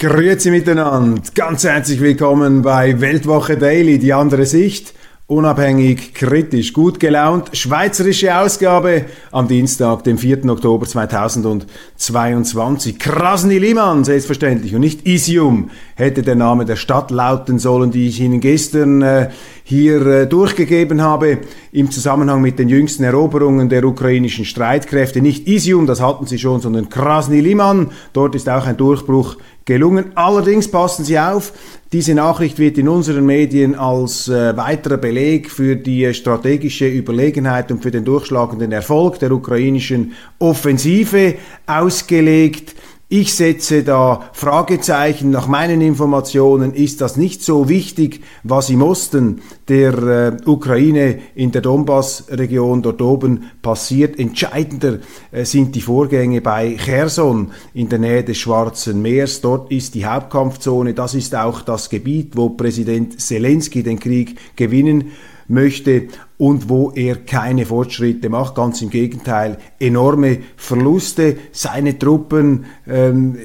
Grüezi miteinander, ganz herzlich willkommen bei Weltwoche Daily, die andere Sicht. Unabhängig, kritisch, gut gelaunt. Schweizerische Ausgabe am Dienstag, dem 4. Oktober 2022. Krasny Liman, selbstverständlich, und nicht Isium hätte der Name der Stadt lauten sollen, die ich Ihnen gestern äh, hier äh, durchgegeben habe im Zusammenhang mit den jüngsten Eroberungen der ukrainischen Streitkräfte. Nicht Isium, das hatten sie schon, sondern Krasny Liman. Dort ist auch ein Durchbruch gelungen. Allerdings passen Sie auf, diese Nachricht wird in unseren Medien als äh, weiterer Beleg für die strategische Überlegenheit und für den durchschlagenden Erfolg der ukrainischen Offensive ausgelegt. Ich setze da Fragezeichen. Nach meinen Informationen ist das nicht so wichtig, was im Osten der äh, Ukraine in der Donbass-Region dort oben passiert. Entscheidender äh, sind die Vorgänge bei Cherson in der Nähe des Schwarzen Meers. Dort ist die Hauptkampfzone. Das ist auch das Gebiet, wo Präsident Zelensky den Krieg gewinnen möchte und wo er keine Fortschritte macht. Ganz im Gegenteil, enorme Verluste. Seine Truppen ähm,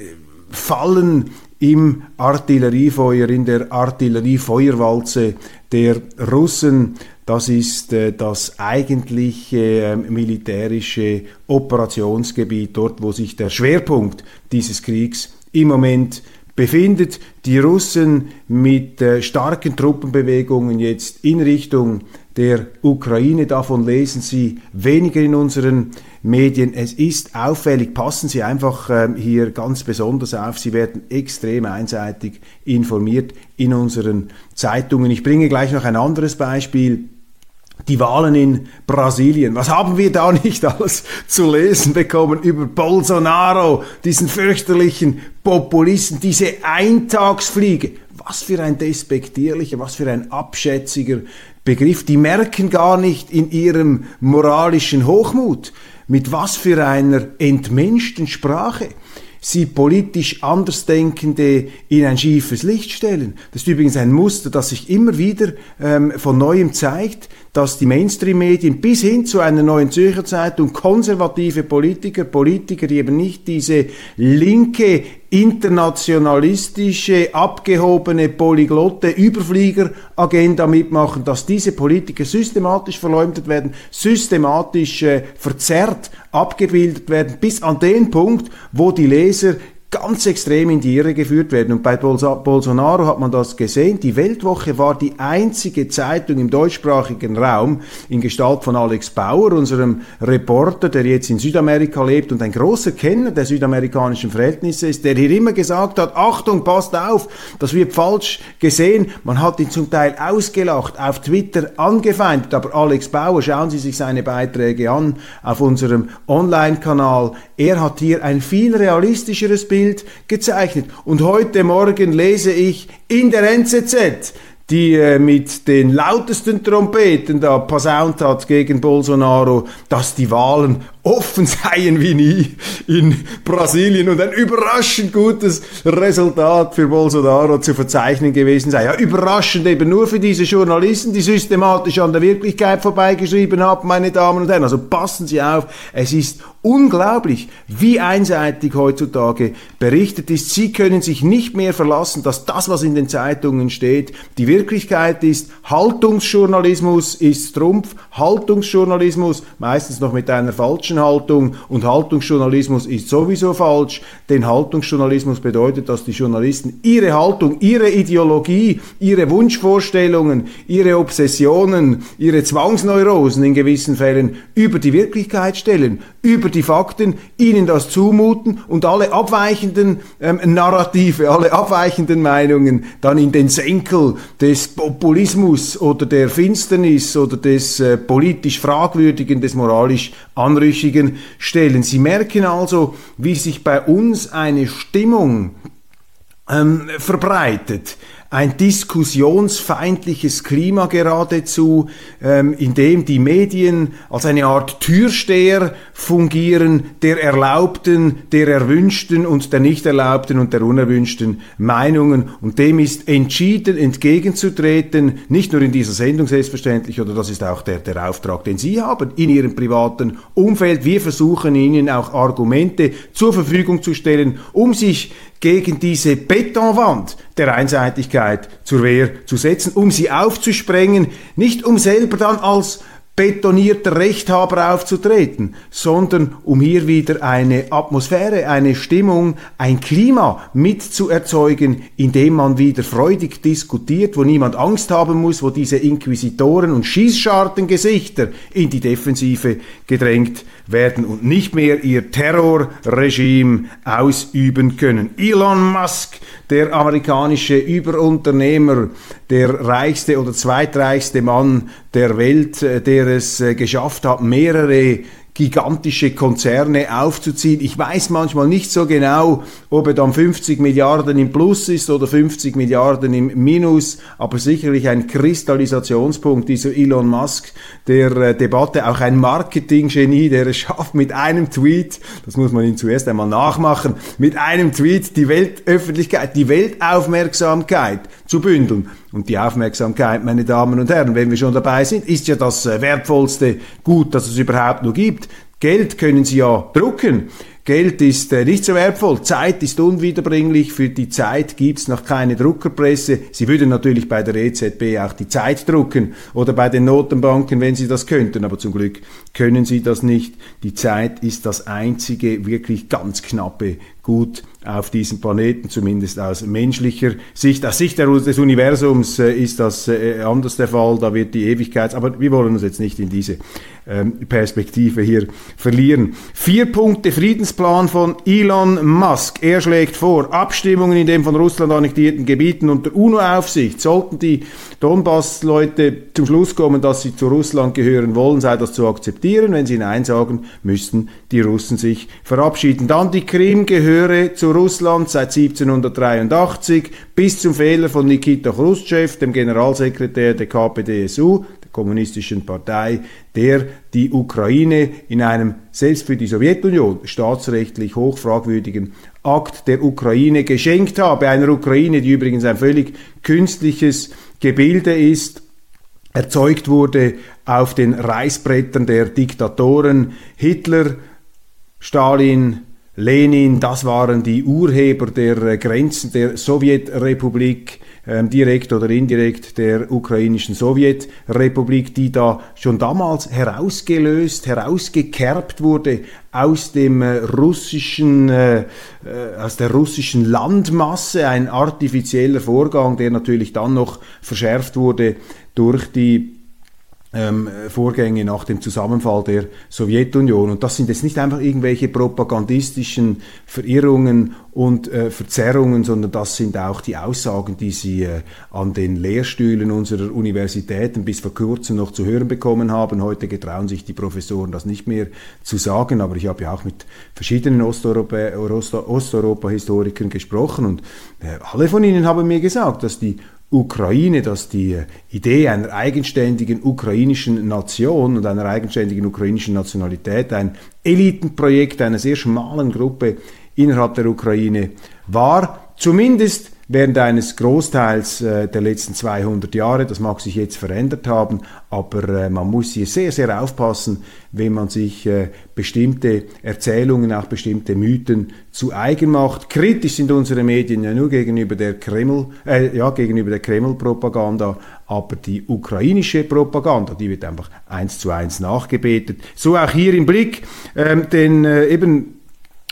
fallen im Artilleriefeuer, in der Artilleriefeuerwalze der Russen. Das ist äh, das eigentliche äh, militärische Operationsgebiet, dort wo sich der Schwerpunkt dieses Kriegs im Moment befindet. Die Russen mit äh, starken Truppenbewegungen jetzt in Richtung der Ukraine. Davon lesen Sie weniger in unseren Medien. Es ist auffällig, passen Sie einfach äh, hier ganz besonders auf. Sie werden extrem einseitig informiert in unseren Zeitungen. Ich bringe gleich noch ein anderes Beispiel die Wahlen in Brasilien. Was haben wir da nicht alles zu lesen bekommen über Bolsonaro, diesen fürchterlichen Populisten, diese Eintagsfliege. Was für ein despektierlicher, was für ein abschätziger Begriff. Die merken gar nicht in ihrem moralischen Hochmut, mit was für einer entmenschten Sprache sie politisch Andersdenkende in ein schiefes Licht stellen. Das ist übrigens ein Muster, das sich immer wieder ähm, von neuem zeigt dass die Mainstream-Medien bis hin zu einer neuen Zürcher Zeitung konservative Politiker, Politiker, die eben nicht diese linke, internationalistische, abgehobene, polyglotte Überflieger-Agenda mitmachen, dass diese Politiker systematisch verleumdet werden, systematisch äh, verzerrt, abgebildet werden, bis an den Punkt, wo die Leser ganz extrem in die Irre geführt werden. Und bei Bolsonaro hat man das gesehen. Die Weltwoche war die einzige Zeitung im deutschsprachigen Raum in Gestalt von Alex Bauer, unserem Reporter, der jetzt in Südamerika lebt und ein großer Kenner der südamerikanischen Verhältnisse ist, der hier immer gesagt hat, Achtung, passt auf, das wird falsch gesehen. Man hat ihn zum Teil ausgelacht, auf Twitter angefeindet, aber Alex Bauer, schauen Sie sich seine Beiträge an auf unserem Online-Kanal. Er hat hier ein viel realistischeres Bild Bild gezeichnet. Und heute Morgen lese ich in der NZZ, die äh, mit den lautesten Trompeten da posaunt hat gegen Bolsonaro, dass die Wahlen offen seien wie nie in Brasilien und ein überraschend gutes Resultat für Bolsonaro zu verzeichnen gewesen sei. Ja, überraschend eben nur für diese Journalisten, die systematisch an der Wirklichkeit vorbeigeschrieben haben, meine Damen und Herren. Also passen Sie auf, es ist unglaublich, wie einseitig heutzutage berichtet ist. Sie können sich nicht mehr verlassen, dass das, was in den Zeitungen steht, die Wirklichkeit ist. Haltungsjournalismus ist Trumpf. Haltungsjournalismus, meistens noch mit einer falschen Haltung. Und Haltungsjournalismus ist sowieso falsch, denn Haltungsjournalismus bedeutet, dass die Journalisten ihre Haltung, ihre Ideologie, ihre Wunschvorstellungen, ihre Obsessionen, ihre Zwangsneurosen in gewissen Fällen über die Wirklichkeit stellen, über die Fakten, ihnen das zumuten und alle abweichenden ähm, Narrative, alle abweichenden Meinungen dann in den Senkel des Populismus oder der Finsternis oder des äh, politisch Fragwürdigen, des moralisch Anrüchigen stellen. Sie merken also, wie sich bei uns eine Stimmung ähm, verbreitet, ein diskussionsfeindliches Klima geradezu, ähm, in dem die Medien als eine Art Türsteher fungieren der erlaubten, der erwünschten und der nicht erlaubten und der unerwünschten Meinungen. Und dem ist entschieden entgegenzutreten, nicht nur in dieser Sendung selbstverständlich, oder das ist auch der, der Auftrag, den Sie haben in Ihrem privaten Umfeld. Wir versuchen Ihnen auch Argumente zur Verfügung zu stellen, um sich gegen diese Betonwand der Einseitigkeit zur Wehr zu setzen, um sie aufzusprengen, nicht um selber dann als betonierter Rechthaber aufzutreten, sondern um hier wieder eine Atmosphäre, eine Stimmung, ein Klima mitzuerzeugen, in dem man wieder freudig diskutiert, wo niemand Angst haben muss, wo diese Inquisitoren und Schießschartengesichter in die Defensive gedrängt werden und nicht mehr ihr Terrorregime ausüben können. Elon Musk, der amerikanische Überunternehmer, der reichste oder zweitreichste Mann der Welt, äh, der es äh, geschafft hat, mehrere gigantische Konzerne aufzuziehen. Ich weiß manchmal nicht so genau, ob er dann 50 Milliarden im Plus ist oder 50 Milliarden im Minus, aber sicherlich ein Kristallisationspunkt dieser Elon Musk der äh, Debatte, auch ein Marketinggenie, der es schafft, mit einem Tweet, das muss man ihm zuerst einmal nachmachen, mit einem Tweet die Weltöffentlichkeit, die Weltaufmerksamkeit zu bündeln. Und die Aufmerksamkeit, meine Damen und Herren, wenn wir schon dabei sind, ist ja das äh, wertvollste Gut, das es überhaupt nur gibt. Geld können Sie ja drucken. Geld ist äh, nicht so wertvoll, Zeit ist unwiederbringlich, für die Zeit gibt's noch keine Druckerpresse. Sie würden natürlich bei der EZB auch die Zeit drucken oder bei den Notenbanken, wenn sie das könnten, aber zum Glück können sie das nicht. Die Zeit ist das einzige wirklich ganz knappe Gut auf diesem Planeten, zumindest aus menschlicher Sicht. Aus Sicht des Universums äh, ist das äh, anders der Fall, da wird die Ewigkeit, aber wir wollen uns jetzt nicht in diese Perspektive hier verlieren. Vier Punkte Friedensplan von Elon Musk. Er schlägt vor, Abstimmungen in den von Russland annektierten Gebieten unter UNO-Aufsicht. Sollten die Donbass-Leute zum Schluss kommen, dass sie zu Russland gehören wollen, sei das zu akzeptieren. Wenn sie Nein sagen, müssten die Russen sich verabschieden. Dann die Krim gehöre zu Russland seit 1783 bis zum Fehler von Nikita Khrushchev, dem Generalsekretär der KPDSU, kommunistischen Partei, der die Ukraine in einem selbst für die Sowjetunion staatsrechtlich hochfragwürdigen Akt der Ukraine geschenkt habe. Einer Ukraine, die übrigens ein völlig künstliches Gebilde ist, erzeugt wurde auf den Reißbrettern der Diktatoren Hitler, Stalin, Lenin, das waren die Urheber der Grenzen der Sowjetrepublik direkt oder indirekt der ukrainischen Sowjetrepublik, die da schon damals herausgelöst, herausgekerbt wurde aus dem äh, russischen, äh, äh, aus der russischen Landmasse, ein artifizieller Vorgang, der natürlich dann noch verschärft wurde durch die ähm, Vorgänge nach dem Zusammenfall der Sowjetunion. Und das sind jetzt nicht einfach irgendwelche propagandistischen Verirrungen und äh, Verzerrungen, sondern das sind auch die Aussagen, die Sie äh, an den Lehrstühlen unserer Universitäten bis vor kurzem noch zu hören bekommen haben. Heute getrauen sich die Professoren das nicht mehr zu sagen, aber ich habe ja auch mit verschiedenen Osteuropa-Historikern gesprochen und äh, alle von ihnen haben mir gesagt, dass die Ukraine, dass die Idee einer eigenständigen ukrainischen Nation und einer eigenständigen ukrainischen Nationalität ein Elitenprojekt einer sehr schmalen Gruppe innerhalb der Ukraine war, zumindest während eines Großteils äh, der letzten 200 Jahre. Das mag sich jetzt verändert haben, aber äh, man muss hier sehr, sehr aufpassen, wenn man sich äh, bestimmte Erzählungen, auch bestimmte Mythen zu eigen macht. Kritisch sind unsere Medien ja nur gegenüber der Kreml, äh, ja, gegenüber der Kreml-Propaganda, aber die ukrainische Propaganda, die wird einfach eins zu eins nachgebetet. So auch hier im Blick, ähm, denn äh, eben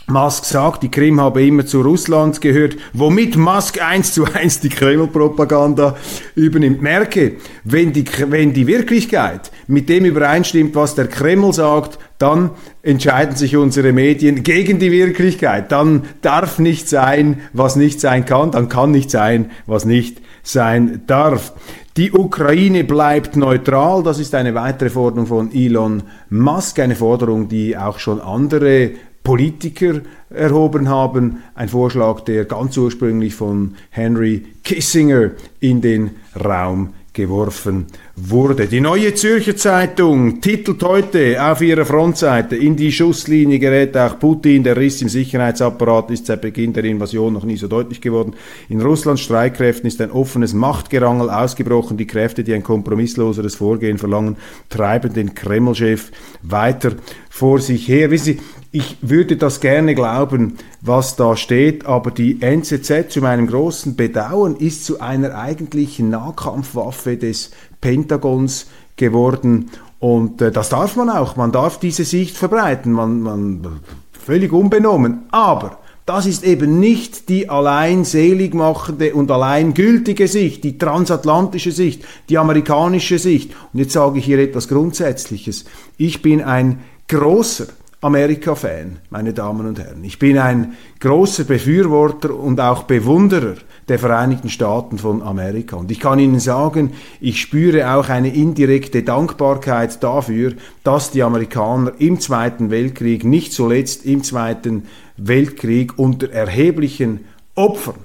Musk sagt, die Krim habe immer zu Russland gehört, womit Musk eins zu eins die Kreml-Propaganda übernimmt. Merke, wenn die, wenn die Wirklichkeit mit dem übereinstimmt, was der Kreml sagt, dann entscheiden sich unsere Medien gegen die Wirklichkeit. Dann darf nicht sein, was nicht sein kann, dann kann nicht sein, was nicht sein darf. Die Ukraine bleibt neutral, das ist eine weitere Forderung von Elon Musk, eine Forderung, die auch schon andere Politiker erhoben haben. Ein Vorschlag, der ganz ursprünglich von Henry Kissinger in den Raum geworfen wurde. Die neue Zürcher Zeitung titelt heute auf ihrer Frontseite, in die Schusslinie gerät auch Putin, der Riss im Sicherheitsapparat ist seit Beginn der Invasion noch nie so deutlich geworden. In Russlands Streitkräften ist ein offenes Machtgerangel ausgebrochen. Die Kräfte, die ein kompromissloseres Vorgehen verlangen, treiben den Kreml-Chef weiter vor sich her. Wissen Sie, ich würde das gerne glauben, was da steht, aber die NZZ zu meinem großen Bedauern ist zu einer eigentlichen Nahkampfwaffe des Pentagons geworden. Und äh, das darf man auch. Man darf diese Sicht verbreiten. Man, man völlig unbenommen. Aber das ist eben nicht die allein seligmachende und allein gültige Sicht, die transatlantische Sicht, die amerikanische Sicht. Und jetzt sage ich hier etwas Grundsätzliches. Ich bin ein großer Amerika-Fan, meine Damen und Herren. Ich bin ein großer Befürworter und auch Bewunderer der Vereinigten Staaten von Amerika. Und ich kann Ihnen sagen, ich spüre auch eine indirekte Dankbarkeit dafür, dass die Amerikaner im Zweiten Weltkrieg, nicht zuletzt im Zweiten Weltkrieg unter erheblichen Opfern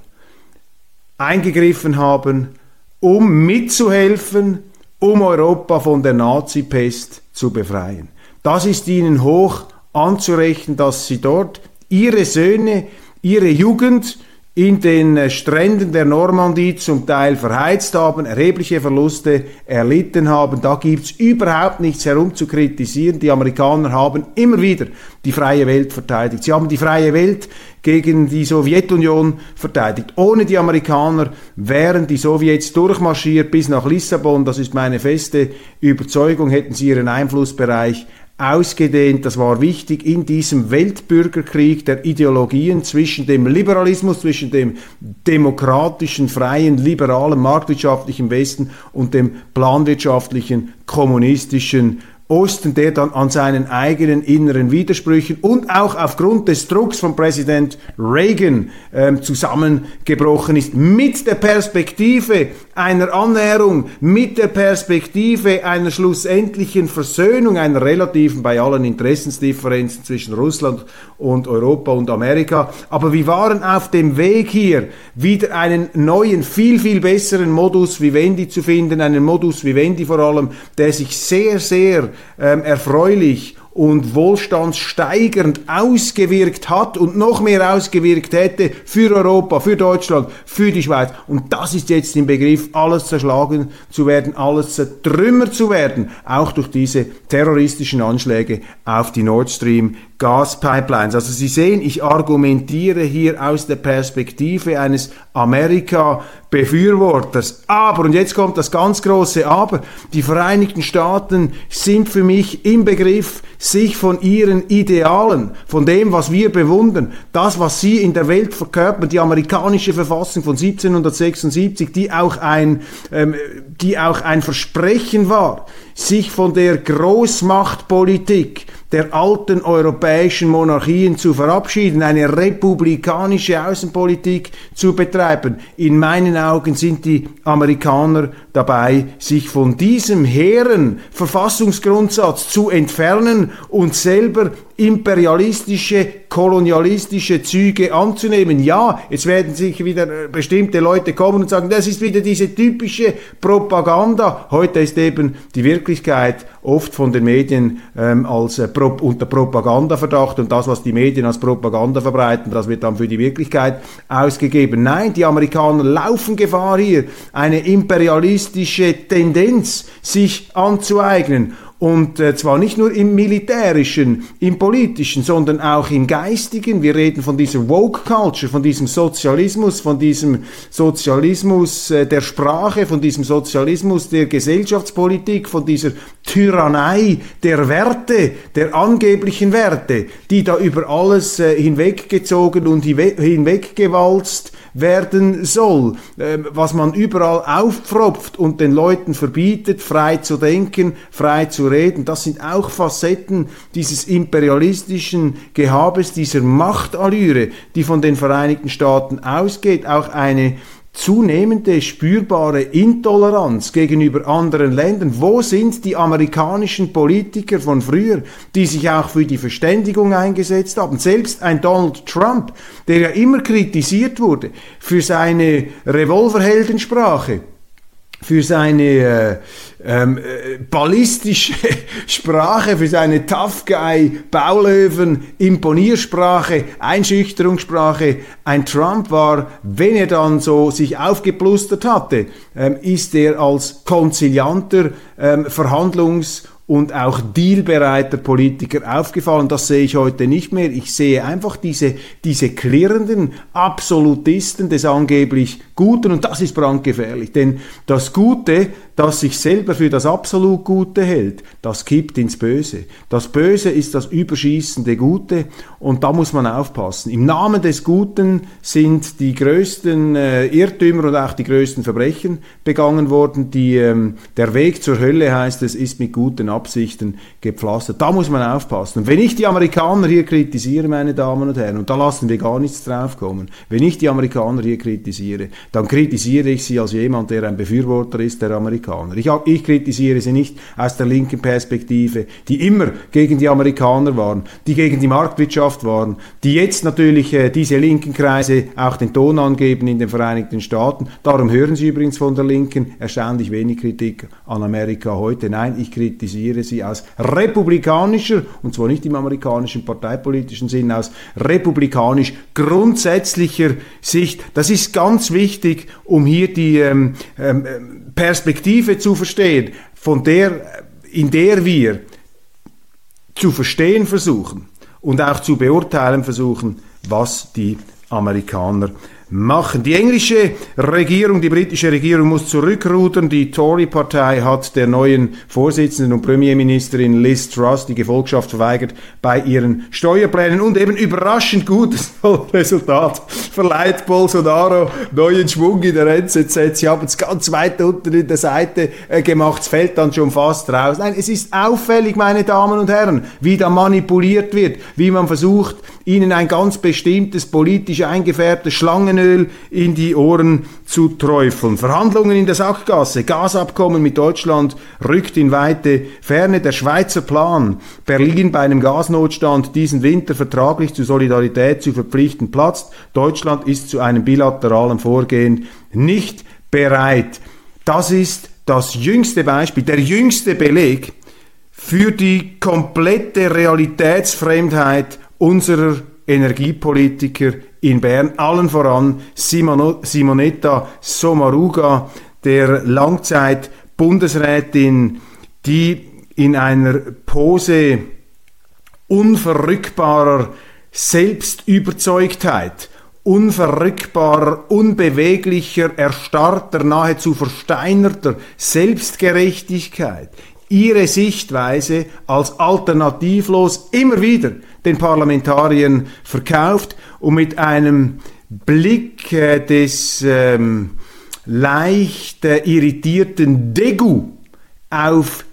eingegriffen haben, um mitzuhelfen, um Europa von der Nazi-Pest zu befreien. Das ist ihnen hoch anzurechnen, dass sie dort ihre Söhne, ihre Jugend in den äh, Stränden der Normandie zum Teil verheizt haben, erhebliche Verluste erlitten haben. Da gibt's überhaupt nichts herum zu kritisieren. Die Amerikaner haben immer wieder die freie Welt verteidigt. Sie haben die freie Welt gegen die Sowjetunion verteidigt. Ohne die Amerikaner wären die Sowjets durchmarschiert bis nach Lissabon. Das ist meine feste Überzeugung. Hätten sie ihren Einflussbereich ausgedehnt. Das war wichtig in diesem Weltbürgerkrieg der Ideologien zwischen dem Liberalismus, zwischen dem demokratischen, freien, liberalen, marktwirtschaftlichen Westen und dem planwirtschaftlichen, kommunistischen Osten, der dann an seinen eigenen inneren Widersprüchen und auch aufgrund des Drucks von Präsident Reagan ähm, zusammengebrochen ist, mit der Perspektive einer Annäherung, mit der Perspektive einer schlussendlichen Versöhnung, einer relativen bei allen Interessensdifferenzen zwischen Russland und Europa und Amerika. Aber wir waren auf dem Weg hier, wieder einen neuen, viel, viel besseren Modus Vivendi zu finden, einen Modus Vivendi vor allem, der sich sehr, sehr ähm, erfreulich und wohlstandssteigernd ausgewirkt hat und noch mehr ausgewirkt hätte für Europa, für Deutschland, für die Schweiz. Und das ist jetzt im Begriff, alles zerschlagen zu werden, alles zertrümmert zu werden, auch durch diese terroristischen Anschläge auf die Nord Stream Gaspipelines. Also Sie sehen, ich argumentiere hier aus der Perspektive eines Amerika-Befürworters. Aber, und jetzt kommt das ganz große Aber, die Vereinigten Staaten sind für mich im Begriff, sich von ihren Idealen, von dem, was wir bewundern, das, was sie in der Welt verkörpern, die amerikanische Verfassung von 1776, die auch ein, ähm, die auch ein Versprechen war, sich von der Großmachtpolitik der alten europäischen Monarchien zu verabschieden, eine republikanische Außenpolitik zu betreiben. In meinen Augen sind die Amerikaner dabei, sich von diesem hehren Verfassungsgrundsatz zu entfernen und selber imperialistische, kolonialistische Züge anzunehmen. Ja, jetzt werden sich wieder äh, bestimmte Leute kommen und sagen, das ist wieder diese typische Propaganda. Heute ist eben die Wirklichkeit oft von den Medien ähm, als äh, Pro unter Propagandaverdacht und das, was die Medien als Propaganda verbreiten, das wird dann für die Wirklichkeit ausgegeben. Nein, die Amerikaner laufen Gefahr hier, eine imperialistische Tendenz sich anzueignen und äh, zwar nicht nur im militärischen, im politischen, sondern auch im geistigen. Wir reden von dieser Woke Culture, von diesem Sozialismus, von diesem Sozialismus äh, der Sprache, von diesem Sozialismus der Gesellschaftspolitik, von dieser Tyrannei der Werte, der angeblichen Werte, die da über alles äh, hinweggezogen und hinweggewalzt werden soll, ähm, was man überall aufpfropft und den Leuten verbietet, frei zu denken, frei zu reden, das sind auch Facetten dieses imperialistischen Gehabes, dieser Machtallüre, die von den Vereinigten Staaten ausgeht, auch eine zunehmende spürbare Intoleranz gegenüber anderen Ländern. Wo sind die amerikanischen Politiker von früher, die sich auch für die Verständigung eingesetzt haben? Selbst ein Donald Trump, der ja immer kritisiert wurde für seine Revolverheldensprache, für seine äh, ähm, äh, ballistische Sprache, für seine Tough Guy, Baulöwen, Imponiersprache, Einschüchterungssprache. Ein Trump war, wenn er dann so sich aufgeplustert hatte, ähm, ist er als konzilianter ähm, Verhandlungs- und auch dealbereiter Politiker aufgefallen. Das sehe ich heute nicht mehr. Ich sehe einfach diese, diese klirrenden Absolutisten des angeblich Guten und das ist brandgefährlich. Denn das Gute, das sich selber für das absolut Gute hält, das kippt ins Böse. Das Böse ist das überschießende Gute und da muss man aufpassen. Im Namen des Guten sind die größten äh, Irrtümer und auch die größten Verbrechen begangen worden. Die, ähm, der Weg zur Hölle heißt es, ist mit guten Absichten gepflastert. Da muss man aufpassen. Und wenn ich die Amerikaner hier kritisiere, meine Damen und Herren, und da lassen wir gar nichts draufkommen, wenn ich die Amerikaner hier kritisiere, dann kritisiere ich sie als jemand, der ein Befürworter ist der Amerikaner. Ich, ich kritisiere sie nicht aus der linken Perspektive, die immer gegen die Amerikaner waren, die gegen die Marktwirtschaft waren, die jetzt natürlich äh, diese linken Kreise auch den Ton angeben in den Vereinigten Staaten. Darum hören Sie übrigens von der Linken erstaunlich wenig Kritik an Amerika heute. Nein, ich kritisiere sie aus republikanischer, und zwar nicht im amerikanischen parteipolitischen Sinn, aus republikanisch grundsätzlicher Sicht. Das ist ganz wichtig, um hier die ähm, ähm, Perspektive zu verstehen, von der, in der wir zu verstehen versuchen und auch zu beurteilen versuchen, was die Amerikaner machen. Die englische Regierung, die britische Regierung muss zurückrudern. Die Tory-Partei hat der neuen Vorsitzenden und Premierministerin Liz Truss die Gefolgschaft verweigert bei ihren Steuerplänen und eben überraschend gutes Resultat verleiht Bolsonaro neuen Schwung in der NZZ. Sie haben es ganz weit unten in der Seite äh, gemacht, es fällt dann schon fast raus. Nein, es ist auffällig, meine Damen und Herren, wie da manipuliert wird, wie man versucht, ihnen ein ganz bestimmtes politisch eingefärbtes Schlangenöl in die Ohren zu träufeln. Verhandlungen in der Sackgasse, Gasabkommen mit Deutschland rückt in weite Ferne. Der Schweizer Plan, Berlin bei einem Gasnotstand diesen Winter vertraglich zur Solidarität zu verpflichten, platzt. Deutschland ist zu einem bilateralen Vorgehen nicht bereit. Das ist das jüngste Beispiel, der jüngste Beleg für die komplette Realitätsfremdheit unserer Energiepolitiker in Bern, allen voran Simono, Simonetta Sommaruga, der Langzeit-Bundesrätin, die in einer Pose unverrückbarer Selbstüberzeugtheit, unverrückbarer, unbeweglicher, erstarrter, nahezu versteinerter Selbstgerechtigkeit ihre Sichtweise als alternativlos immer wieder den Parlamentariern verkauft und mit einem Blick äh, des ähm, leicht äh, irritierten Degu auf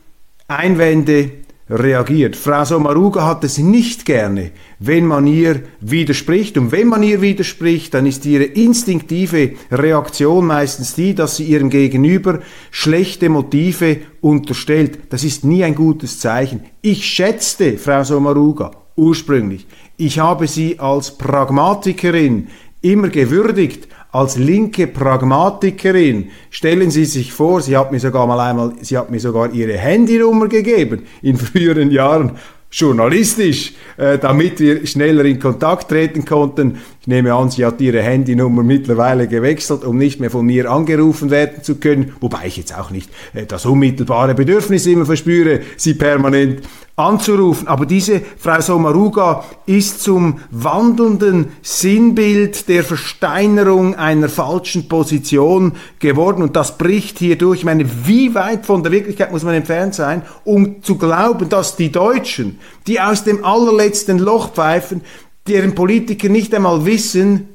Einwände reagiert. Frau Sommaruga hat es nicht gerne, wenn man ihr widerspricht. Und wenn man ihr widerspricht, dann ist ihre instinktive Reaktion meistens die, dass sie ihrem Gegenüber schlechte Motive unterstellt. Das ist nie ein gutes Zeichen. Ich schätzte Frau Sommaruga ursprünglich. Ich habe sie als Pragmatikerin immer gewürdigt, als linke Pragmatikerin. Stellen Sie sich vor, sie hat mir sogar mal einmal, sie hat mir sogar ihre Handynummer gegeben in früheren Jahren journalistisch, äh, damit wir schneller in Kontakt treten konnten. Ich nehme an, sie hat ihre Handynummer mittlerweile gewechselt, um nicht mehr von mir angerufen werden zu können, wobei ich jetzt auch nicht äh, das unmittelbare Bedürfnis immer verspüre, sie permanent anzurufen. Aber diese Frau Sommaruga ist zum wandelnden Sinnbild der Versteinerung einer falschen Position geworden und das bricht hier durch. Ich meine, wie weit von der Wirklichkeit muss man entfernt sein, um zu glauben, dass die Deutschen, die aus dem allerletzten Loch pfeifen, deren Politiker nicht einmal wissen,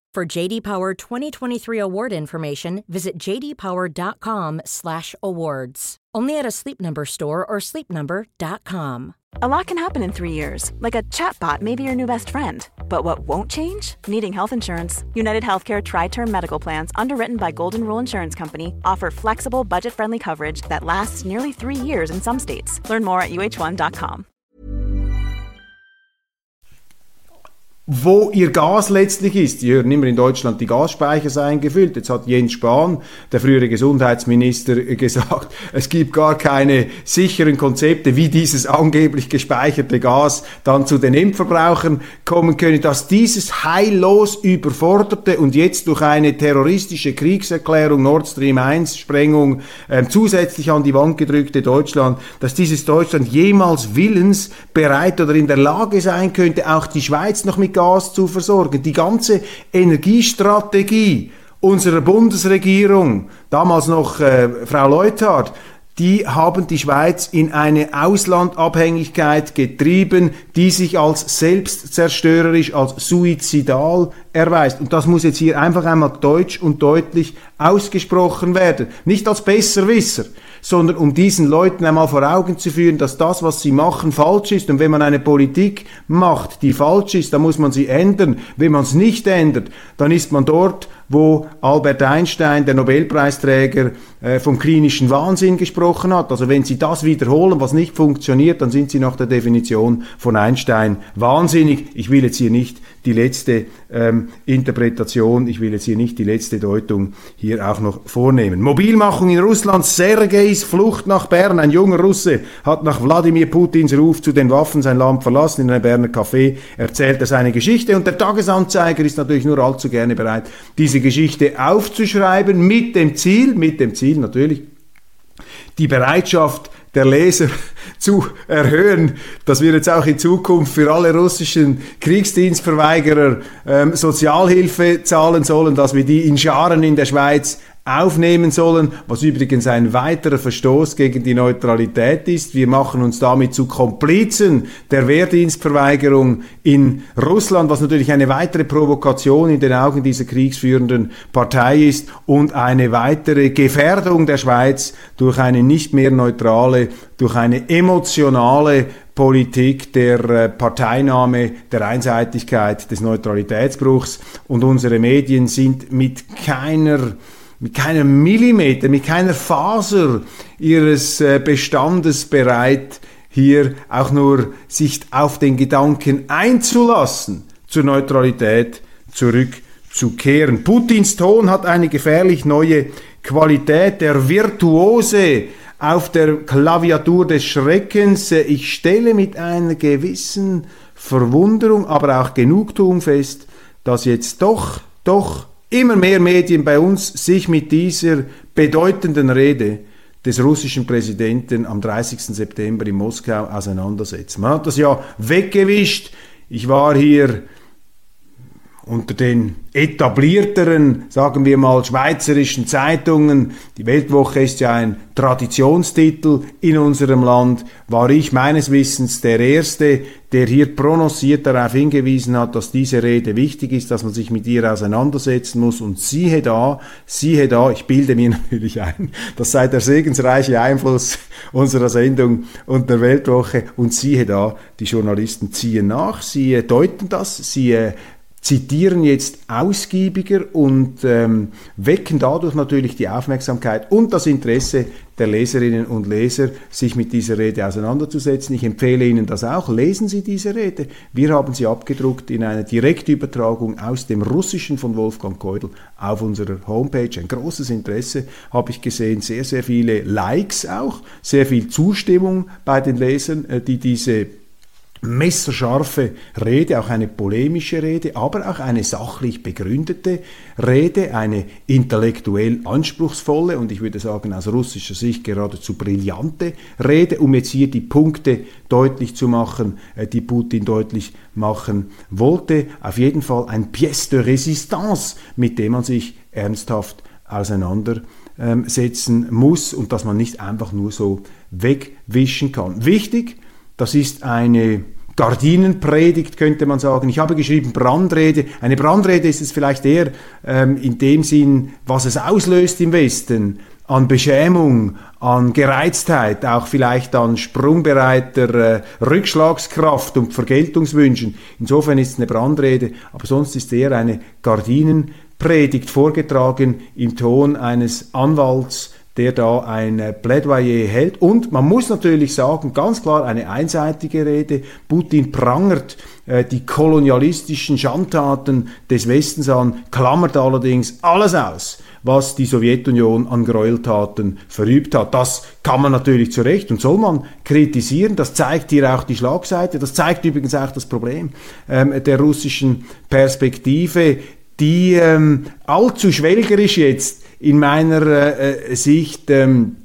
For JD Power 2023 award information, visit jdpower.com/awards. Only at a Sleep Number store or sleepnumber.com. A lot can happen in 3 years. Like a chatbot may be your new best friend. But what won't change? Needing health insurance. United Healthcare tri-term medical plans underwritten by Golden Rule Insurance Company offer flexible, budget-friendly coverage that lasts nearly 3 years in some states. Learn more at uh1.com. wo ihr Gas letztlich ist. Die hören immer in Deutschland, die Gasspeicher seien gefüllt. Jetzt hat Jens Spahn, der frühere Gesundheitsminister, gesagt, es gibt gar keine sicheren Konzepte, wie dieses angeblich gespeicherte Gas dann zu den Endverbrauchern kommen könne. Dass dieses heillos überforderte und jetzt durch eine terroristische Kriegserklärung Nord Stream 1 Sprengung äh, zusätzlich an die Wand gedrückte Deutschland, dass dieses Deutschland jemals willens bereit oder in der Lage sein könnte, auch die Schweiz noch mit zu versorgen. Die ganze Energiestrategie unserer Bundesregierung, damals noch äh, Frau Leuthard, die haben die Schweiz in eine Auslandabhängigkeit getrieben, die sich als selbstzerstörerisch, als suizidal erweist. Und das muss jetzt hier einfach einmal deutsch und deutlich ausgesprochen werden. Nicht als Besserwisser, sondern um diesen Leuten einmal vor Augen zu führen, dass das, was sie machen, falsch ist. Und wenn man eine Politik macht, die falsch ist, dann muss man sie ändern. Wenn man es nicht ändert, dann ist man dort, wo Albert Einstein, der Nobelpreisträger, äh, vom klinischen Wahnsinn gesprochen hat. Also wenn Sie das wiederholen, was nicht funktioniert, dann sind Sie nach der Definition von Einstein wahnsinnig. Ich will jetzt hier nicht die letzte ähm, Interpretation, ich will jetzt hier nicht die letzte Deutung hier auch noch vornehmen. Mobilmachung in Russland, Sergejs Flucht nach Bern. Ein junger Russe hat nach Wladimir Putins Ruf zu den Waffen sein Land verlassen. In einem Berner Café erzählt er seine Geschichte und der Tagesanzeiger ist natürlich nur allzu gerne bereit, diese Geschichte aufzuschreiben mit dem Ziel, mit dem Ziel natürlich, die Bereitschaft der Leser zu erhöhen, dass wir jetzt auch in Zukunft für alle russischen Kriegsdienstverweigerer ähm, Sozialhilfe zahlen sollen, dass wir die in Scharen in der Schweiz aufnehmen sollen, was übrigens ein weiterer Verstoß gegen die Neutralität ist. Wir machen uns damit zu Komplizen der Wehrdienstverweigerung in Russland, was natürlich eine weitere Provokation in den Augen dieser kriegsführenden Partei ist und eine weitere Gefährdung der Schweiz durch eine nicht mehr neutrale, durch eine emotionale Politik der äh, Parteinahme, der Einseitigkeit, des Neutralitätsbruchs und unsere Medien sind mit keiner mit keinem Millimeter, mit keiner Faser ihres äh, Bestandes bereit, hier auch nur sich auf den Gedanken einzulassen, zur Neutralität zurückzukehren. Putins Ton hat eine gefährlich neue Qualität, der Virtuose auf der Klaviatur des Schreckens. Ich stelle mit einer gewissen Verwunderung, aber auch Genugtuung fest, dass jetzt doch, doch immer mehr Medien bei uns sich mit dieser bedeutenden Rede des russischen Präsidenten am 30. September in Moskau auseinandersetzen. Man hat das ja weggewischt. Ich war hier unter den etablierteren, sagen wir mal, schweizerischen Zeitungen, die Weltwoche ist ja ein Traditionstitel in unserem Land, war ich meines Wissens der Erste, der hier prononciert darauf hingewiesen hat, dass diese Rede wichtig ist, dass man sich mit ihr auseinandersetzen muss. Und siehe da, siehe da, ich bilde mir natürlich ein, das sei der segensreiche Einfluss unserer Sendung und der Weltwoche. Und siehe da, die Journalisten ziehen nach, sie deuten das, sie zitieren jetzt ausgiebiger und ähm, wecken dadurch natürlich die Aufmerksamkeit und das Interesse der Leserinnen und Leser, sich mit dieser Rede auseinanderzusetzen. Ich empfehle Ihnen das auch. Lesen Sie diese Rede. Wir haben sie abgedruckt in einer Direktübertragung aus dem Russischen von Wolfgang Keudel auf unserer Homepage. Ein großes Interesse habe ich gesehen, sehr, sehr viele Likes auch, sehr viel Zustimmung bei den Lesern, äh, die diese messerscharfe Rede, auch eine polemische Rede, aber auch eine sachlich begründete Rede, eine intellektuell anspruchsvolle und ich würde sagen aus russischer Sicht geradezu brillante Rede, um jetzt hier die Punkte deutlich zu machen, äh, die Putin deutlich machen wollte. Auf jeden Fall ein Pièce de Résistance, mit dem man sich ernsthaft auseinandersetzen muss und dass man nicht einfach nur so wegwischen kann. Wichtig, das ist eine Gardinenpredigt, könnte man sagen. Ich habe geschrieben Brandrede. Eine Brandrede ist es vielleicht eher ähm, in dem Sinn, was es auslöst im Westen an Beschämung, an Gereiztheit, auch vielleicht an sprungbereiter äh, Rückschlagskraft und Vergeltungswünschen. Insofern ist es eine Brandrede, aber sonst ist eher eine Gardinenpredigt vorgetragen im Ton eines Anwalts, der da ein äh, Plädoyer hält. Und man muss natürlich sagen, ganz klar eine einseitige Rede. Putin prangert äh, die kolonialistischen Schandtaten des Westens an, klammert allerdings alles aus, was die Sowjetunion an Gräueltaten verübt hat. Das kann man natürlich zu Recht und soll man kritisieren. Das zeigt hier auch die Schlagseite. Das zeigt übrigens auch das Problem ähm, der russischen Perspektive, die ähm, allzu schwelgerisch jetzt in meiner äh, Sicht ähm,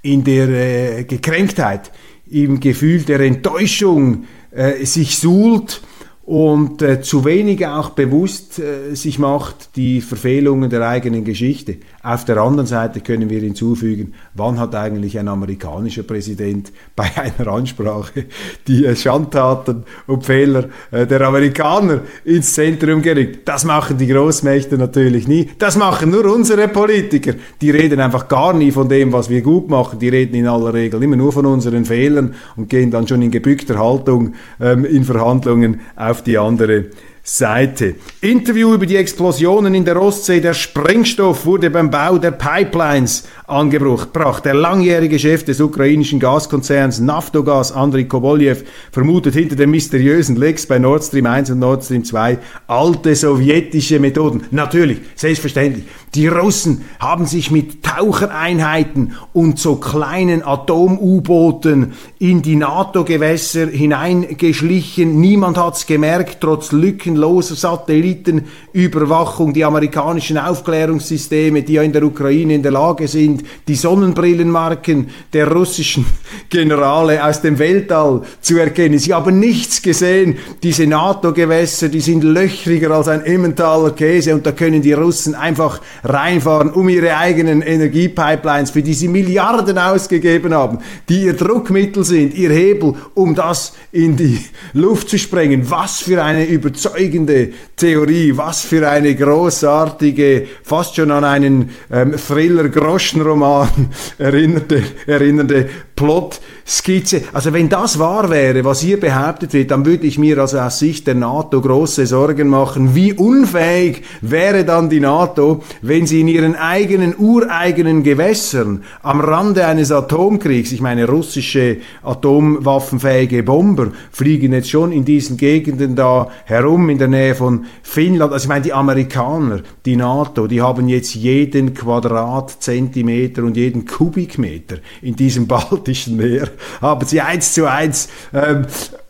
in der äh, Gekränktheit, im Gefühl der Enttäuschung äh, sich suhlt und äh, zu wenig auch bewusst äh, sich macht die Verfehlungen der eigenen Geschichte. Auf der anderen Seite können wir hinzufügen, wann hat eigentlich ein amerikanischer Präsident bei einer Ansprache die äh, Schandtaten und Fehler äh, der Amerikaner ins Zentrum gerückt? Das machen die Großmächte natürlich nie. Das machen nur unsere Politiker. Die reden einfach gar nie von dem, was wir gut machen. Die reden in aller Regel immer nur von unseren Fehlern und gehen dann schon in gebückter Haltung ähm, in Verhandlungen auf die andere Seite. Interview über die Explosionen in der Ostsee. Der Sprengstoff wurde beim Bau der Pipelines angebracht. Der langjährige Chef des ukrainischen Gaskonzerns Naftogaz, Andriy Koboljew, vermutet hinter dem mysteriösen Lecks bei Nord Stream 1 und Nord Stream 2 alte sowjetische Methoden. Natürlich, selbstverständlich. Die Russen haben sich mit Tauchereinheiten und so kleinen Atom-U-Booten in die NATO-Gewässer hineingeschlichen. Niemand hat's gemerkt, trotz lückenloser Satellitenüberwachung. Die amerikanischen Aufklärungssysteme, die ja in der Ukraine in der Lage sind, die Sonnenbrillenmarken der russischen Generale aus dem Weltall zu erkennen. Sie haben nichts gesehen. Diese NATO-Gewässer, die sind löchriger als ein Emmentaler Käse und da können die Russen einfach reinfahren, um ihre eigenen Energiepipelines, für die sie Milliarden ausgegeben haben, die ihr Druckmittel sind, ihr Hebel, um das in die Luft zu sprengen. Was für eine überzeugende Theorie, was für eine großartige, fast schon an einen ähm, Thriller-Groschenroman erinnerte, erinnernde Plot-Skizze. Also wenn das wahr wäre, was hier behauptet wird, dann würde ich mir also aus Sicht der NATO große Sorgen machen. Wie unfähig wäre dann die NATO, wenn sie in ihren eigenen, ureigenen Gewässern am Rande eines Atomkriegs, ich meine russische atomwaffenfähige Bomber, fliegen jetzt schon in diesen Gegenden da herum, in der Nähe von Finnland. Also ich meine, die Amerikaner, die NATO, die haben jetzt jeden Quadratzentimeter und jeden Kubikmeter in diesem Baltischen Meer, haben sie eins zu eins ähm,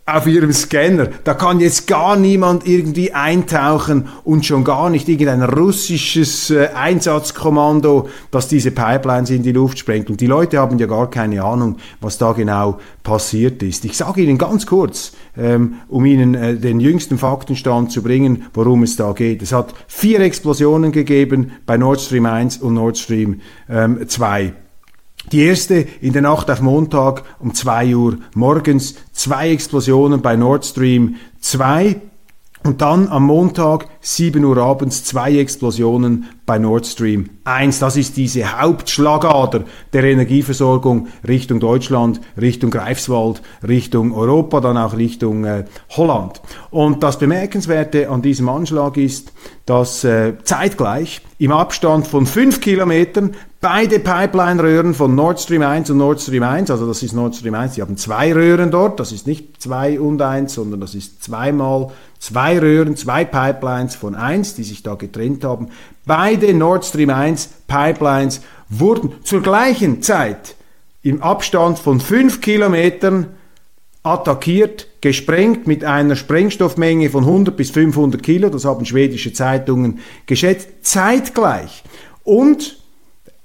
auf ihrem Scanner. Da kann jetzt gar niemand irgendwie eintauchen und schon gar nicht irgendein russisches äh, Einsatzkommando, das diese Pipelines in die Luft sprengt. Und die Leute haben ja gar keine Ahnung, was da genau passiert ist. Ich sage Ihnen ganz kurz, ähm, um Ihnen äh, den jüngsten Faktenstand zu bringen, worum es da geht. Es hat vier Explosionen gegeben bei Nord Stream 1 und Nord Stream ähm, 2. Die erste in der Nacht auf Montag um 2 Uhr morgens, zwei Explosionen bei Nord Stream 2 und dann am Montag 7 Uhr abends zwei Explosionen bei Nord Stream 1. Das ist diese Hauptschlagader der Energieversorgung Richtung Deutschland, Richtung Greifswald, Richtung Europa, dann auch Richtung äh, Holland. Und das Bemerkenswerte an diesem Anschlag ist, dass äh, zeitgleich im Abstand von fünf Kilometern beide Pipeline-Röhren von Nord Stream 1 und Nord Stream 1, also das ist Nord Stream 1, die haben zwei Röhren dort, das ist nicht zwei und eins, sondern das ist zweimal zwei Röhren, zwei Pipelines von eins, die sich da getrennt haben. Beide Nord Stream 1 Pipelines wurden zur gleichen Zeit im Abstand von fünf Kilometern attackiert, gesprengt mit einer Sprengstoffmenge von 100 bis 500 Kilo, das haben schwedische Zeitungen geschätzt, zeitgleich. Und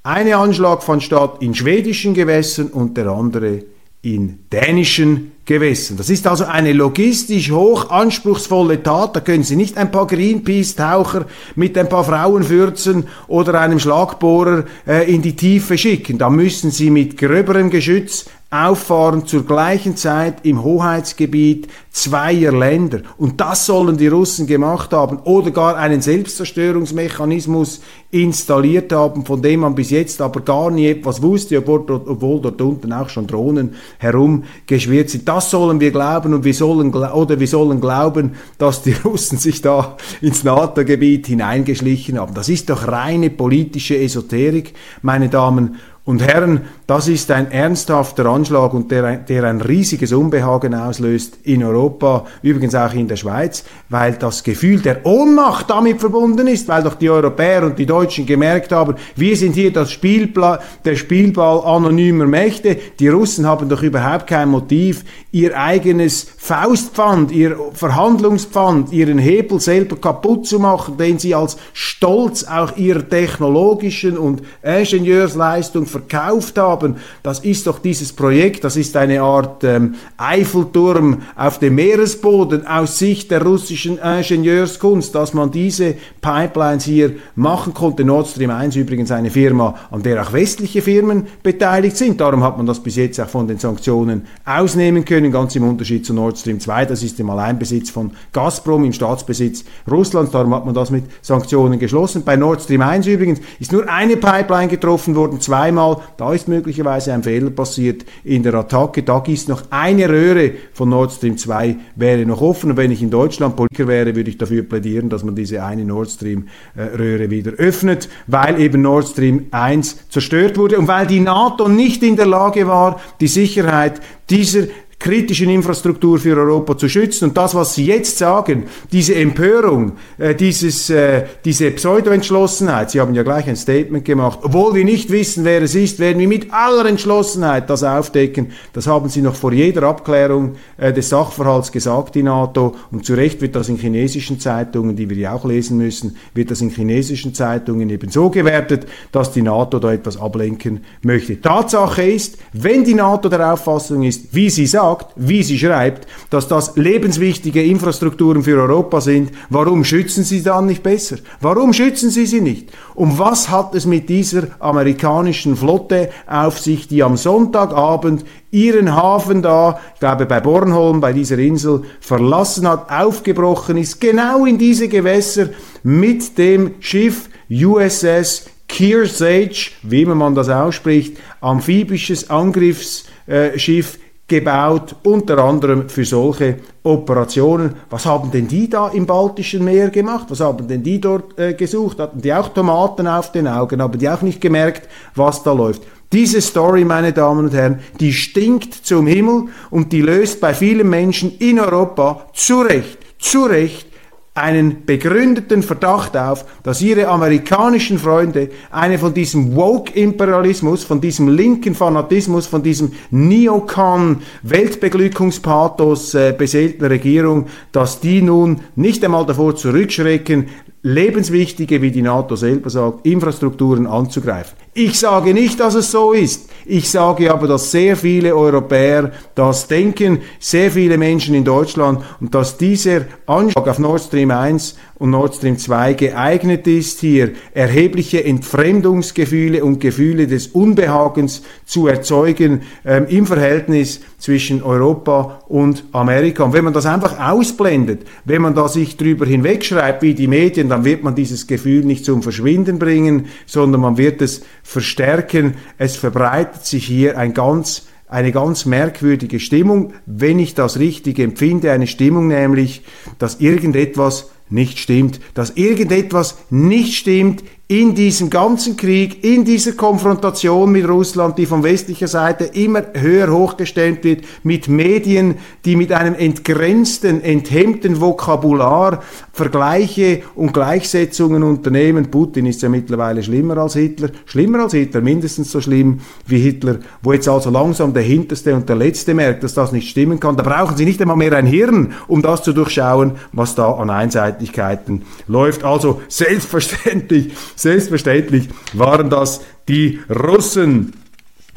ein Anschlag fand statt in schwedischen Gewässern und der andere in dänischen Gewässern. Das ist also eine logistisch hoch anspruchsvolle Tat. Da können Sie nicht ein paar Greenpeace-Taucher mit ein paar Frauenfürzen oder einem Schlagbohrer äh, in die Tiefe schicken. Da müssen Sie mit gröberem Geschütz auffahren zur gleichen Zeit im Hoheitsgebiet zweier Länder. Und das sollen die Russen gemacht haben oder gar einen Selbstzerstörungsmechanismus installiert haben, von dem man bis jetzt aber gar nie etwas wusste, obwohl dort, obwohl dort unten auch schon Drohnen herumgeschwirrt sind. Das sollen wir glauben und wir sollen, oder wir sollen glauben, dass die Russen sich da ins NATO-Gebiet hineingeschlichen haben. Das ist doch reine politische Esoterik, meine Damen und Herren, das ist ein ernsthafter Anschlag und der, der ein riesiges Unbehagen auslöst in Europa, übrigens auch in der Schweiz, weil das Gefühl der Ohnmacht damit verbunden ist, weil doch die Europäer und die Deutschen gemerkt haben, wir sind hier das Spielball, der Spielball anonymer Mächte, die Russen haben doch überhaupt kein Motiv, ihr eigenes Faustpfand, ihr Verhandlungspfand, ihren Hebel selber kaputt zu machen, den sie als Stolz auch ihrer technologischen und Ingenieursleistung verkauft haben. Das ist doch dieses Projekt, das ist eine Art ähm, Eiffelturm auf dem Meeresboden aus Sicht der russischen Ingenieurskunst, dass man diese Pipelines hier machen konnte. Nord Stream 1 übrigens eine Firma, an der auch westliche Firmen beteiligt sind. Darum hat man das bis jetzt auch von den Sanktionen ausnehmen können, ganz im Unterschied zu Nord Stream 2. Das ist im Alleinbesitz von Gazprom, im Staatsbesitz Russlands. Darum hat man das mit Sanktionen geschlossen. Bei Nord Stream 1 übrigens ist nur eine Pipeline getroffen worden, zweimal einmal, da ist möglicherweise ein Fehler passiert in der Attacke. Da ist noch eine Röhre von Nord Stream 2 wäre noch offen. Und wenn ich in Deutschland Politiker wäre, würde ich dafür plädieren, dass man diese eine Nord Stream Röhre wieder öffnet, weil eben Nord Stream 1 zerstört wurde und weil die NATO nicht in der Lage war, die Sicherheit dieser kritischen Infrastruktur für Europa zu schützen. Und das, was Sie jetzt sagen, diese Empörung, äh, dieses, äh, diese Pseudo-Entschlossenheit, Sie haben ja gleich ein Statement gemacht, obwohl wir nicht wissen, wer es ist, werden wir mit aller Entschlossenheit das aufdecken. Das haben Sie noch vor jeder Abklärung äh, des Sachverhalts gesagt, die NATO. Und zu Recht wird das in chinesischen Zeitungen, die wir ja auch lesen müssen, wird das in chinesischen Zeitungen eben so gewertet, dass die NATO da etwas ablenken möchte. Tatsache ist, wenn die NATO der Auffassung ist, wie sie sagt, sagt, wie sie schreibt, dass das lebenswichtige Infrastrukturen für Europa sind, warum schützen sie dann nicht besser? Warum schützen sie sie nicht? Um was hat es mit dieser amerikanischen Flotte auf sich, die am Sonntagabend ihren Hafen da, ich glaube bei Bornholm, bei dieser Insel, verlassen hat, aufgebrochen ist, genau in diese Gewässer mit dem Schiff USS Kearsage, wie man das ausspricht, amphibisches Angriffsschiff gebaut, unter anderem für solche Operationen. Was haben denn die da im Baltischen Meer gemacht? Was haben denn die dort äh, gesucht? Hatten die auch Tomaten auf den Augen? Haben die auch nicht gemerkt, was da läuft? Diese Story, meine Damen und Herren, die stinkt zum Himmel und die löst bei vielen Menschen in Europa zu Recht, zu Recht einen begründeten Verdacht auf, dass ihre amerikanischen Freunde eine von diesem Woke-Imperialismus, von diesem linken Fanatismus, von diesem Neocon-Weltbeglückungspathos äh, beseelten Regierung, dass die nun nicht einmal davor zurückschrecken, lebenswichtige, wie die NATO selber sagt, Infrastrukturen anzugreifen. Ich sage nicht, dass es so ist. Ich sage aber, dass sehr viele Europäer das denken, sehr viele Menschen in Deutschland und dass dieser Anschlag auf Nord Stream 1 und Nord Stream 2 geeignet ist, hier erhebliche Entfremdungsgefühle und Gefühle des Unbehagens zu erzeugen ähm, im Verhältnis zwischen Europa und Amerika. Und wenn man das einfach ausblendet, wenn man da sich drüber hinwegschreibt, wie die Medien, dann wird man dieses Gefühl nicht zum Verschwinden bringen, sondern man wird es verstärken. Es verbreitet sich hier ein ganz eine ganz merkwürdige Stimmung, wenn ich das richtig empfinde, eine Stimmung nämlich, dass irgendetwas nicht stimmt, dass irgendetwas nicht stimmt in diesem ganzen Krieg, in dieser Konfrontation mit Russland, die von westlicher Seite immer höher hochgestellt wird, mit Medien, die mit einem entgrenzten, enthemmten Vokabular Vergleiche und Gleichsetzungen unternehmen. Putin ist ja mittlerweile schlimmer als Hitler, schlimmer als Hitler, mindestens so schlimm wie Hitler, wo jetzt also langsam der Hinterste und der Letzte merkt, dass das nicht stimmen kann. Da brauchen Sie nicht einmal mehr ein Hirn, um das zu durchschauen, was da an Einseitigkeiten läuft. Also selbstverständlich Selbstverständlich waren das die Russen,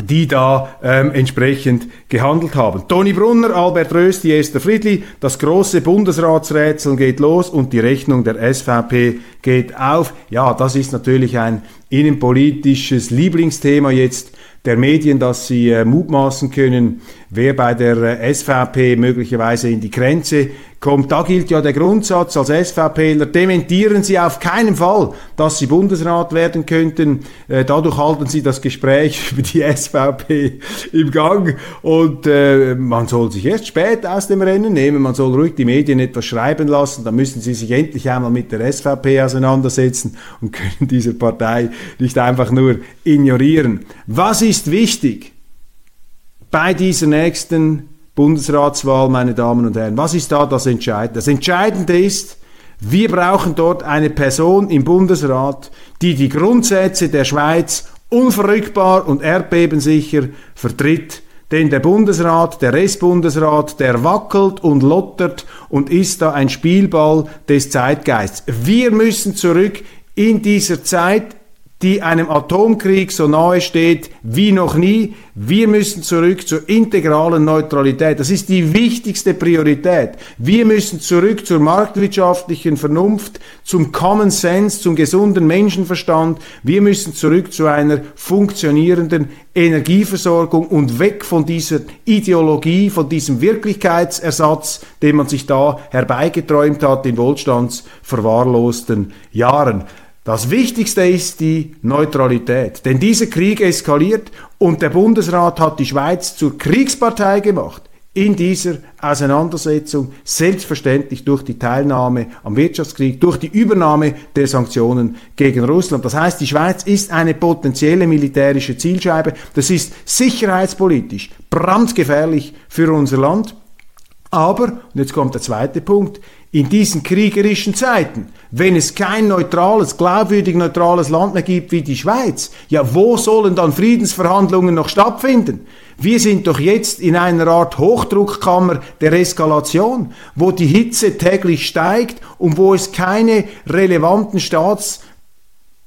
die da ähm, entsprechend gehandelt haben. Toni Brunner, Albert Rösti, Esther Friedli, das große Bundesratsrätsel geht los und die Rechnung der SVP geht auf. Ja, das ist natürlich ein innenpolitisches Lieblingsthema jetzt der Medien, dass sie äh, mutmaßen können, wer bei der äh, SVP möglicherweise in die Grenze kommt. Da gilt ja der Grundsatz als SVPler, dementieren Sie auf keinen Fall, dass Sie Bundesrat werden könnten. Äh, dadurch halten Sie das Gespräch über die SVP im Gang und äh, man soll sich erst spät aus dem Rennen nehmen, man soll ruhig die Medien etwas schreiben lassen, dann müssen Sie sich endlich einmal mit der SVP auseinandersetzen und können diese Partei nicht einfach nur ignorieren. Was ist wichtig bei dieser nächsten Bundesratswahl, meine Damen und Herren. Was ist da das Entscheidende? Das Entscheidende ist, wir brauchen dort eine Person im Bundesrat, die die Grundsätze der Schweiz unverrückbar und erdbebensicher vertritt. Denn der Bundesrat, der Restbundesrat, der wackelt und lottert und ist da ein Spielball des Zeitgeists. Wir müssen zurück in dieser Zeit, die einem Atomkrieg so nahe steht wie noch nie. Wir müssen zurück zur integralen Neutralität. Das ist die wichtigste Priorität. Wir müssen zurück zur marktwirtschaftlichen Vernunft, zum Common Sense, zum gesunden Menschenverstand. Wir müssen zurück zu einer funktionierenden Energieversorgung und weg von dieser Ideologie, von diesem Wirklichkeitsersatz, den man sich da herbeigeträumt hat in wohlstandsverwahrlosten Jahren. Das Wichtigste ist die Neutralität, denn dieser Krieg eskaliert und der Bundesrat hat die Schweiz zur Kriegspartei gemacht in dieser Auseinandersetzung, selbstverständlich durch die Teilnahme am Wirtschaftskrieg, durch die Übernahme der Sanktionen gegen Russland. Das heißt, die Schweiz ist eine potenzielle militärische Zielscheibe. Das ist sicherheitspolitisch brandgefährlich für unser Land. Aber, und jetzt kommt der zweite Punkt, in diesen kriegerischen Zeiten, wenn es kein neutrales, glaubwürdig neutrales Land mehr gibt wie die Schweiz, ja, wo sollen dann Friedensverhandlungen noch stattfinden? Wir sind doch jetzt in einer Art Hochdruckkammer der Eskalation, wo die Hitze täglich steigt und wo es keine relevanten Staats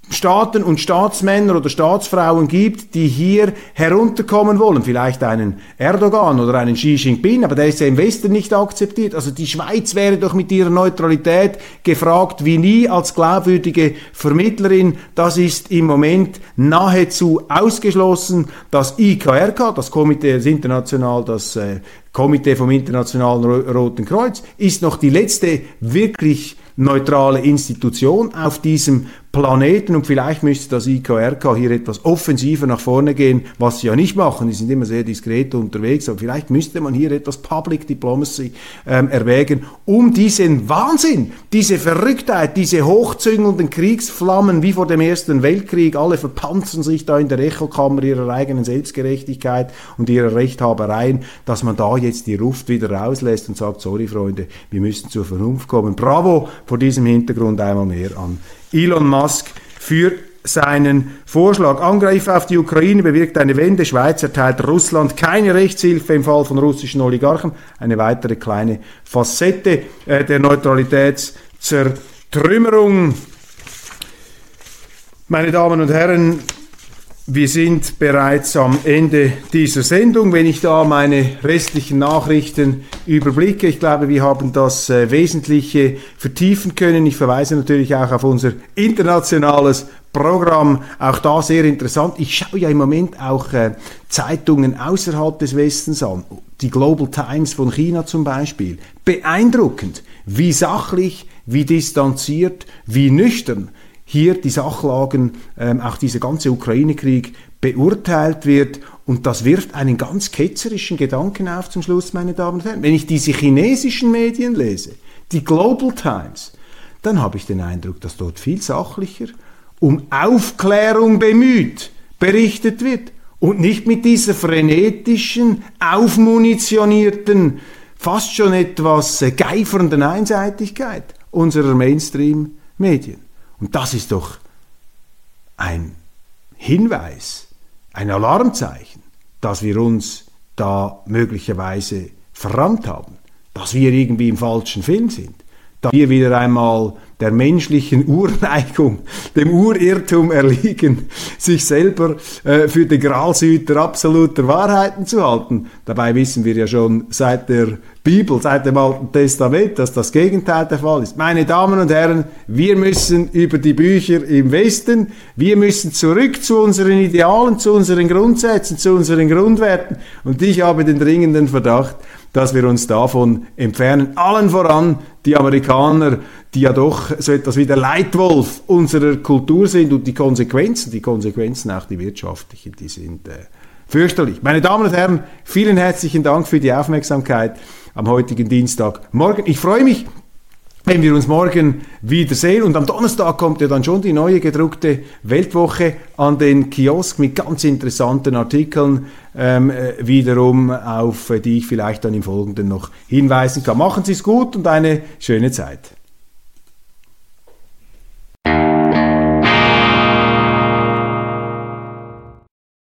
Staaten und Staatsmänner oder Staatsfrauen gibt, die hier herunterkommen wollen. Vielleicht einen Erdogan oder einen Xi Jinping, aber der ist ja im Westen nicht akzeptiert. Also die Schweiz wäre doch mit ihrer Neutralität gefragt wie nie als glaubwürdige Vermittlerin. Das ist im Moment nahezu ausgeschlossen. Das IKRK, das Komitee das International, das äh, Komitee vom Internationalen Roten Kreuz, ist noch die letzte wirklich neutrale Institution auf diesem Planeten und vielleicht müsste das IKRK hier etwas offensiver nach vorne gehen, was sie ja nicht machen, die sind immer sehr diskret unterwegs, aber vielleicht müsste man hier etwas Public Diplomacy ähm, erwägen, um diesen Wahnsinn, diese Verrücktheit, diese hochzüngelnden Kriegsflammen wie vor dem Ersten Weltkrieg, alle verpanzern sich da in der Echokammer ihrer eigenen Selbstgerechtigkeit und ihrer Rechthabereien, dass man da jetzt die Luft wieder rauslässt und sagt, sorry Freunde, wir müssen zur Vernunft kommen. Bravo vor diesem Hintergrund einmal mehr an Elon Musk für seinen Vorschlag. Angriff auf die Ukraine bewirkt eine Wende. Schweiz erteilt Russland keine Rechtshilfe im Fall von russischen Oligarchen. Eine weitere kleine Facette äh, der Neutralitätszertrümmerung. Meine Damen und Herren, wir sind bereits am Ende dieser Sendung. Wenn ich da meine restlichen Nachrichten überblicke, ich glaube, wir haben das äh, Wesentliche vertiefen können. Ich verweise natürlich auch auf unser internationales Programm, auch da sehr interessant. Ich schaue ja im Moment auch äh, Zeitungen außerhalb des Westens an, die Global Times von China zum Beispiel. Beeindruckend, wie sachlich, wie distanziert, wie nüchtern hier die Sachlagen, ähm, auch dieser ganze Ukraine-Krieg beurteilt wird. Und das wirft einen ganz ketzerischen Gedanken auf zum Schluss, meine Damen und Herren. Wenn ich diese chinesischen Medien lese, die Global Times, dann habe ich den Eindruck, dass dort viel sachlicher um Aufklärung bemüht berichtet wird und nicht mit dieser frenetischen, aufmunitionierten, fast schon etwas äh, geifernden Einseitigkeit unserer Mainstream-Medien. Und das ist doch ein Hinweis, ein Alarmzeichen, dass wir uns da möglicherweise verrannt haben, dass wir irgendwie im falschen Film sind, dass wir wieder einmal der menschlichen Urneigung, dem Urirrtum erliegen, sich selber äh, für den Gralshüter absoluter Wahrheiten zu halten. Dabei wissen wir ja schon seit der Bibel, seit dem Alten Testament, dass das Gegenteil der Fall ist. Meine Damen und Herren, wir müssen über die Bücher im Westen, wir müssen zurück zu unseren Idealen, zu unseren Grundsätzen, zu unseren Grundwerten. Und ich habe den dringenden Verdacht, dass wir uns davon entfernen. Allen voran die Amerikaner, die ja doch so etwas wie der Leitwolf unserer Kultur sind und die Konsequenzen, die Konsequenzen auch die wirtschaftlichen, die sind äh, fürchterlich. Meine Damen und Herren, vielen herzlichen Dank für die Aufmerksamkeit am heutigen Dienstagmorgen. Ich freue mich, wenn wir uns morgen wiedersehen. Und am Donnerstag kommt ja dann schon die neue gedruckte Weltwoche an den Kiosk mit ganz interessanten Artikeln ähm, äh, wiederum, auf äh, die ich vielleicht dann im Folgenden noch hinweisen kann. Machen Sie es gut und eine schöne Zeit.